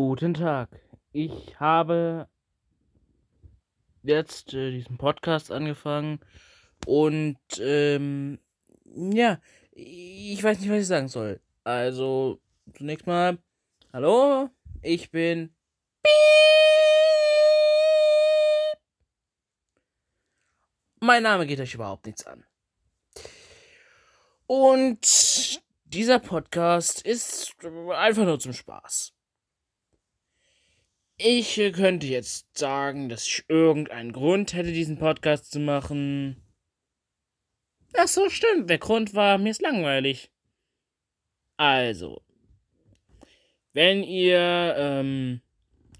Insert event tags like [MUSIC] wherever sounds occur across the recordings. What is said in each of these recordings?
Guten Tag. Ich habe jetzt äh, diesen Podcast angefangen und ähm, ja, ich weiß nicht, was ich sagen soll. Also, zunächst mal, hallo, ich bin. Mein Name geht euch überhaupt nichts an. Und dieser Podcast ist einfach nur zum Spaß. Ich könnte jetzt sagen, dass ich irgendeinen Grund hätte, diesen Podcast zu machen. Ach so, stimmt. Der Grund war, mir ist langweilig. Also, wenn ihr ähm,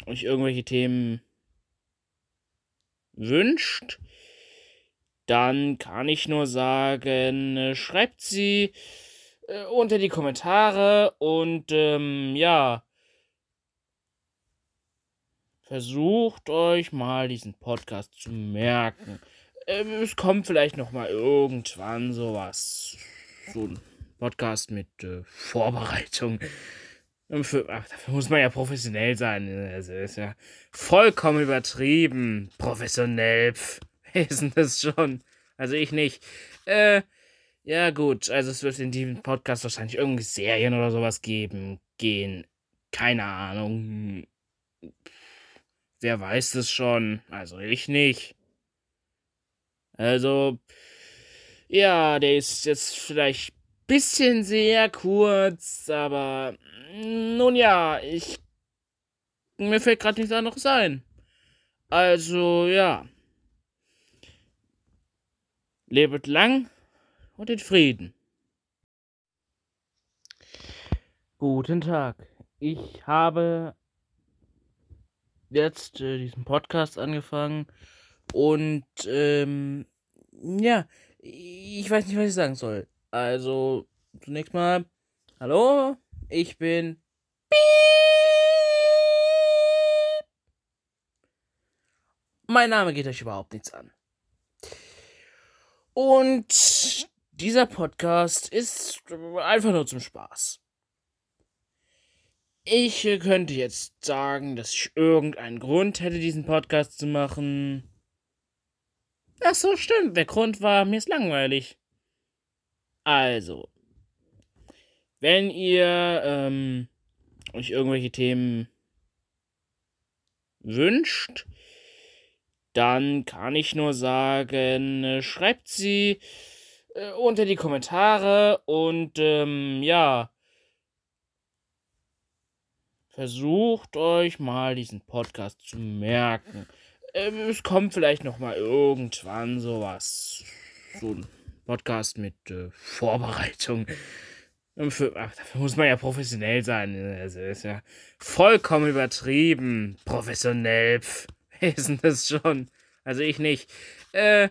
euch irgendwelche Themen wünscht, dann kann ich nur sagen, äh, schreibt sie äh, unter die Kommentare und ähm, ja, versucht euch mal diesen Podcast zu merken. Ähm, es kommt vielleicht noch mal irgendwann sowas, so ein Podcast mit äh, Vorbereitung. Für, ach, dafür muss man ja professionell sein. Also ist ja vollkommen übertrieben. Professionell. Pff, [LAUGHS] ist denn das schon? Also ich nicht. Äh, ja gut. Also es wird in diesem Podcast wahrscheinlich irgendwie Serien oder sowas geben. Gehen. Keine Ahnung. Wer weiß es schon? Also ich nicht. Also, ja, der ist jetzt vielleicht bisschen sehr kurz, aber nun ja, ich. Mir fällt gerade nichts anderes ein. Also, ja. Lebet lang und in Frieden. Guten Tag. Ich habe jetzt äh, diesen Podcast angefangen und ähm, ja, ich weiß nicht, was ich sagen soll. Also, zunächst mal, hallo, ich bin. Mein Name geht euch überhaupt nichts an. Und dieser Podcast ist einfach nur zum Spaß. Ich könnte jetzt sagen, dass ich irgendeinen Grund hätte, diesen Podcast zu machen. Ach so, stimmt. Der Grund war, mir ist langweilig. Also, wenn ihr ähm, euch irgendwelche Themen wünscht, dann kann ich nur sagen, äh, schreibt sie äh, unter die Kommentare und ähm, ja, versucht euch mal diesen Podcast zu merken. Ähm, es kommt vielleicht noch mal irgendwann sowas, so ein Podcast mit äh, Vorbereitung. Für, ach, dafür muss man ja professionell sein. Also ist ja vollkommen übertrieben. Professionell. Pff, [LAUGHS] ist denn das schon? Also ich nicht. Äh,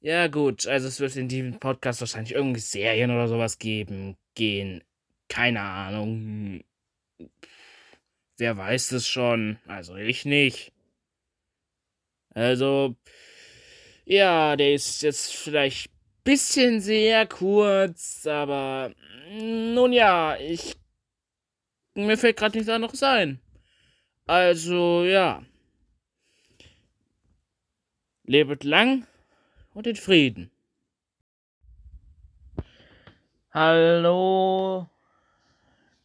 ja gut. Also es wird in diesem Podcast wahrscheinlich irgendwie Serien oder sowas geben. Gehen. Keine Ahnung. Wer weiß es schon? Also ich nicht. Also, ja, der ist jetzt vielleicht ein bisschen sehr kurz, aber nun ja, ich. Mir fällt gerade nichts anderes ein. Also, ja. Lebet lang und in Frieden. Hallo,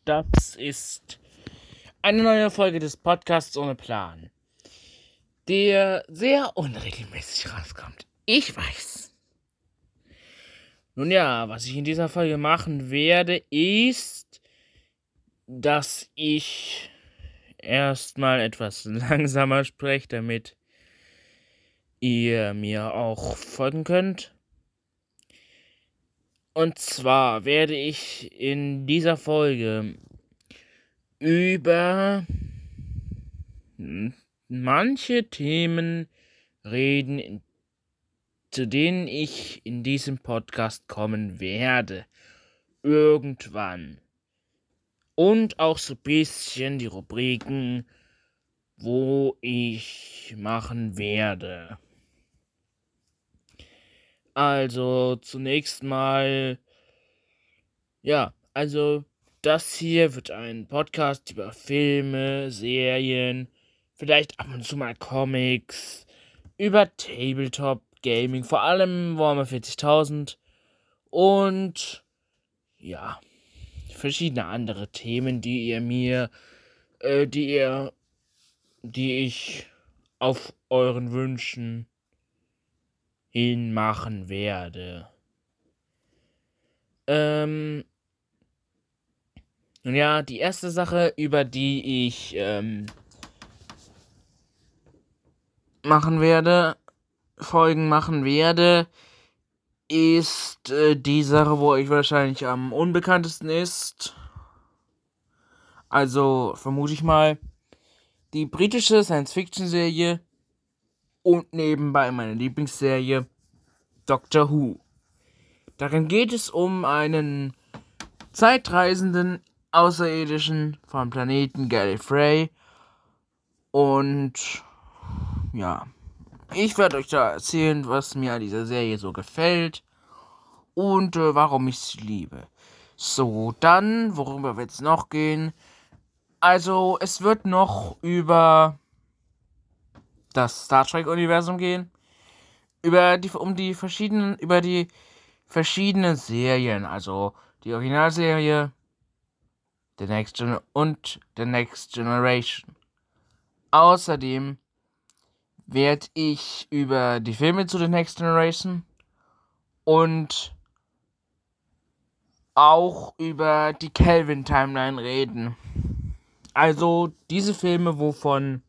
das ist eine neue Folge des Podcasts ohne Plan, der sehr unregelmäßig rauskommt. Ich weiß. Nun ja, was ich in dieser Folge machen werde, ist, dass ich erstmal etwas langsamer spreche, damit ihr mir auch folgen könnt. Und zwar werde ich in dieser Folge über manche Themen reden, zu denen ich in diesem Podcast kommen werde. Irgendwann. Und auch so ein bisschen die Rubriken, wo ich machen werde. Also zunächst mal, ja, also das hier wird ein Podcast über Filme, Serien, vielleicht ab und zu mal Comics, über Tabletop Gaming, vor allem Warhammer 40.000 und ja, verschiedene andere Themen, die ihr mir, äh, die ihr, die ich auf euren Wünschen hin machen werde. Ähm, nun ja, die erste Sache, über die ich ähm, machen werde, Folgen machen werde, ist äh, die Sache, wo ich wahrscheinlich am unbekanntesten ist. Also vermute ich mal die britische Science-Fiction-Serie und nebenbei meine Lieblingsserie Doctor Who. Darin geht es um einen zeitreisenden Außerirdischen vom Planeten Gallifrey und ja, ich werde euch da erzählen, was mir an dieser Serie so gefällt und äh, warum ich sie liebe. So, dann, worüber wird es noch gehen? Also, es wird noch über das Star Trek-Universum gehen. Über die, um die verschiedenen, über die verschiedenen Serien, also die Originalserie, The Next Gen und The Next Generation. Außerdem werde ich über die Filme zu The Next Generation und auch über die Kelvin Timeline reden. Also diese Filme, wovon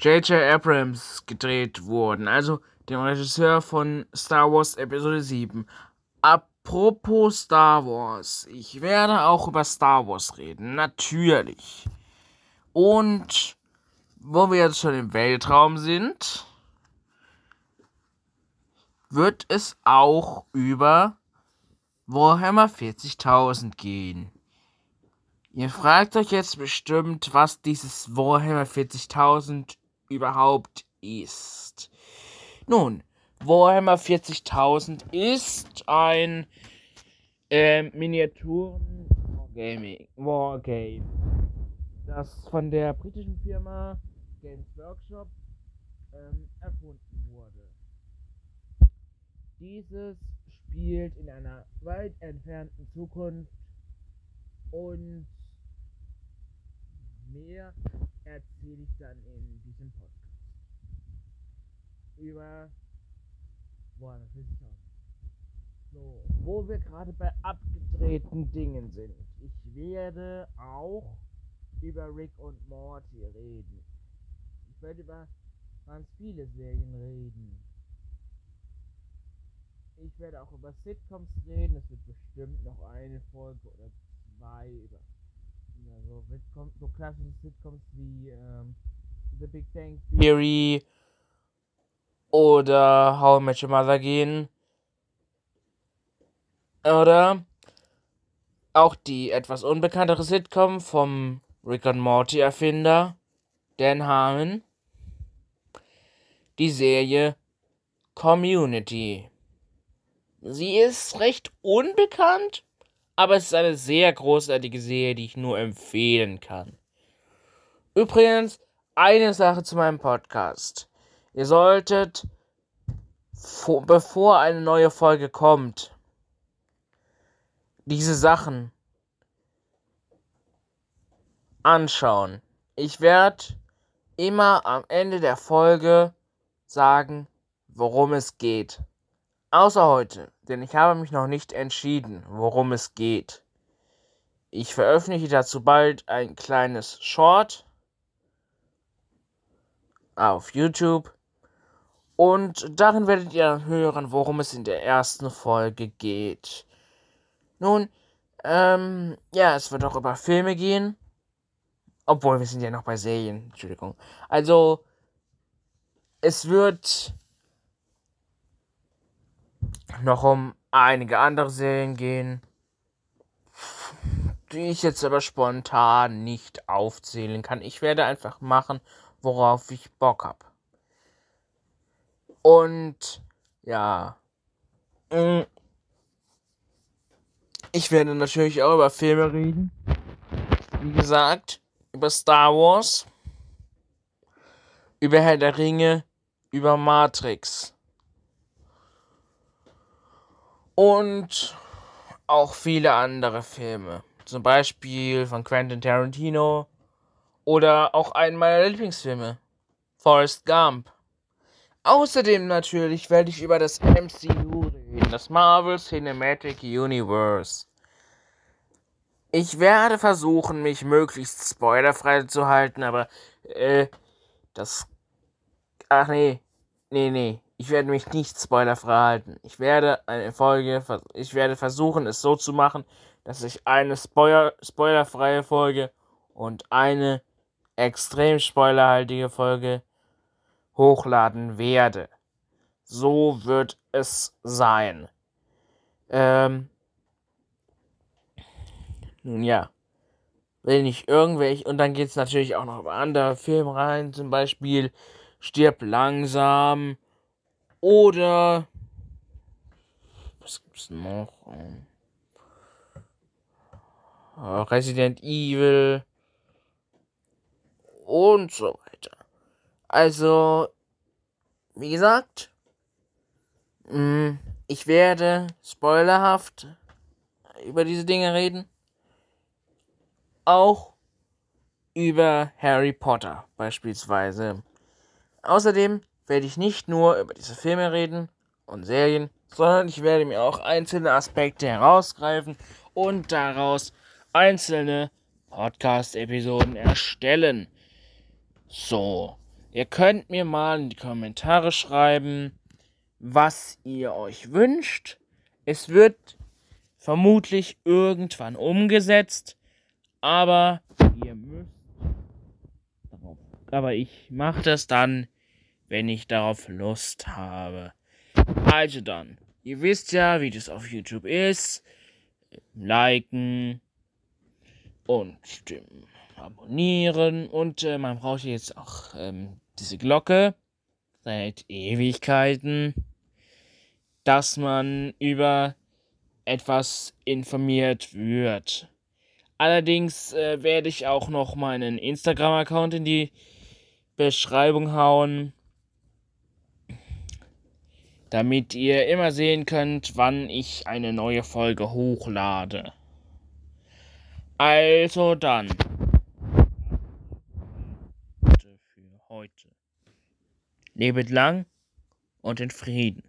J.J. Abrams gedreht wurden, also dem Regisseur von Star Wars Episode 7. Apropos Star Wars, ich werde auch über Star Wars reden, natürlich. Und wo wir jetzt schon im Weltraum sind, wird es auch über Warhammer 40.000 gehen. Ihr fragt euch jetzt bestimmt, was dieses Warhammer 40.000 überhaupt ist. Nun, Warhammer 40.000 ist ein äh, Miniaturen-Wargaming. Wargame. Das von der britischen Firma Games Workshop ähm, erfunden wurde. Dieses spielt in einer weit entfernten Zukunft und mehr erzähle ich dann in diesem Podcast. Über Boah, das ist So, wo wir gerade bei abgedrehten Dingen sind. Ich werde auch über Rick und Morty reden. Ich werde über ganz viele Serien reden. Ich werde auch über Sitcoms reden. Es wird bestimmt noch eine Folge oder zwei über ja, so, so klassische Sitcoms wie ähm, The Big Bang Theory oder How I Met Your Mother gehen. Oder auch die etwas unbekanntere Sitcom vom Rick and Morty Erfinder Dan Harmon die Serie Community. Sie ist recht unbekannt, aber es ist eine sehr großartige Serie, die ich nur empfehlen kann. Übrigens, eine Sache zu meinem Podcast. Ihr solltet, bevor eine neue Folge kommt, diese Sachen anschauen. Ich werde immer am Ende der Folge sagen, worum es geht. Außer heute, denn ich habe mich noch nicht entschieden, worum es geht. Ich veröffentliche dazu bald ein kleines Short auf YouTube und darin werdet ihr hören, worum es in der ersten Folge geht. Nun, ähm, ja, es wird auch über Filme gehen. Obwohl, wir sind ja noch bei Serien. Entschuldigung. Also, es wird noch um einige andere Serien gehen, die ich jetzt aber spontan nicht aufzählen kann. Ich werde einfach machen, worauf ich Bock habe. Und ja. Mm, ich werde natürlich auch über Filme reden. Wie gesagt, über Star Wars, über Herr der Ringe, über Matrix. Und auch viele andere Filme. Zum Beispiel von Quentin Tarantino oder auch einen meiner Lieblingsfilme, Forrest Gump. Außerdem natürlich werde ich über das MCU reden, das Marvel Cinematic Universe. Ich werde versuchen, mich möglichst spoilerfrei zu halten, aber äh, das. Ach nee, nee, nee. Ich werde mich nicht spoilerfrei halten. Ich werde eine Folge, ich werde versuchen, es so zu machen, dass ich eine Spoiler, spoilerfreie Folge und eine extrem spoilerhaltige Folge hochladen werde. So wird es sein. Ähm, nun ja. Wenn ich irgendwelche. Und dann geht es natürlich auch noch über andere Filme rein. Zum Beispiel Stirb langsam. Oder. Was gibt's noch? Resident Evil. Und so. Also, wie gesagt, mm, ich werde spoilerhaft über diese Dinge reden. Auch über Harry Potter beispielsweise. Außerdem werde ich nicht nur über diese Filme reden und Serien, sondern ich werde mir auch einzelne Aspekte herausgreifen und daraus einzelne Podcast-Episoden erstellen. So, Ihr könnt mir mal in die Kommentare schreiben, was ihr euch wünscht. Es wird vermutlich irgendwann umgesetzt, aber ihr müsst darauf. Aber ich mache das dann, wenn ich darauf Lust habe. Also dann, ihr wisst ja, wie das auf YouTube ist. Liken und stimmen abonnieren und äh, man braucht jetzt auch ähm, diese Glocke seit Ewigkeiten, dass man über etwas informiert wird. Allerdings äh, werde ich auch noch meinen Instagram-Account in die Beschreibung hauen, damit ihr immer sehen könnt, wann ich eine neue Folge hochlade. Also dann. heute. Lebet lang und in Frieden.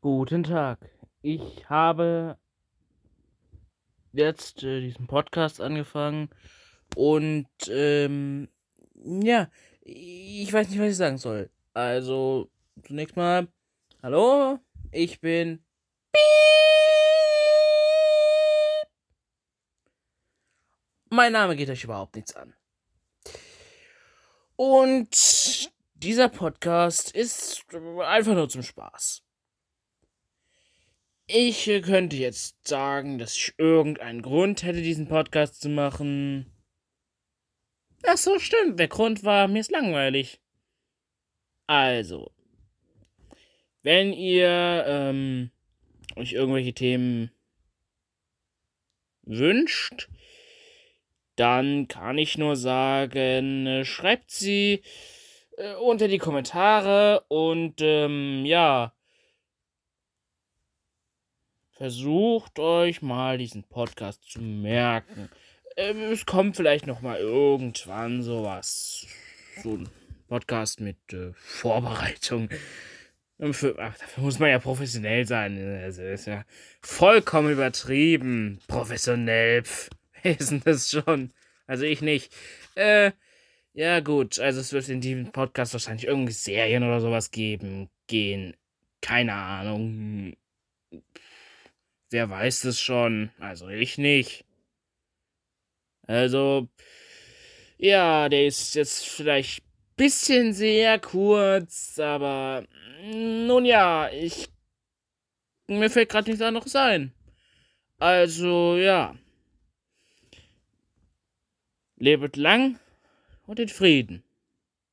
Guten Tag. Ich habe jetzt äh, diesen Podcast angefangen und ähm, ja, ich weiß nicht, was ich sagen soll. Also, zunächst mal, hallo, ich bin. Mein Name geht euch überhaupt nichts an. Und dieser Podcast ist einfach nur zum Spaß. Ich könnte jetzt sagen, dass ich irgendeinen Grund hätte, diesen Podcast zu machen. Ach so, stimmt. Der Grund war, mir ist langweilig. Also, wenn ihr ähm, euch irgendwelche Themen wünscht, dann kann ich nur sagen, äh, schreibt sie äh, unter die Kommentare und ähm, ja, versucht euch mal diesen Podcast zu merken. Ähm, es kommt vielleicht noch mal irgendwann sowas, so ein Podcast mit äh, Vorbereitung. Für, ach, dafür muss man ja professionell sein. Also ist ja vollkommen übertrieben. Professionell. Pff lesen das schon. Also ich nicht. Äh, ja gut, also es wird in diesem Podcast wahrscheinlich irgendwie Serien oder sowas geben, gehen. Keine Ahnung. Wer weiß es schon? Also ich nicht. Also, ja, der ist jetzt vielleicht ein bisschen sehr kurz, aber nun ja, ich. Mir fällt gerade nichts anderes ein. Also, ja. Lebet lang und in Frieden.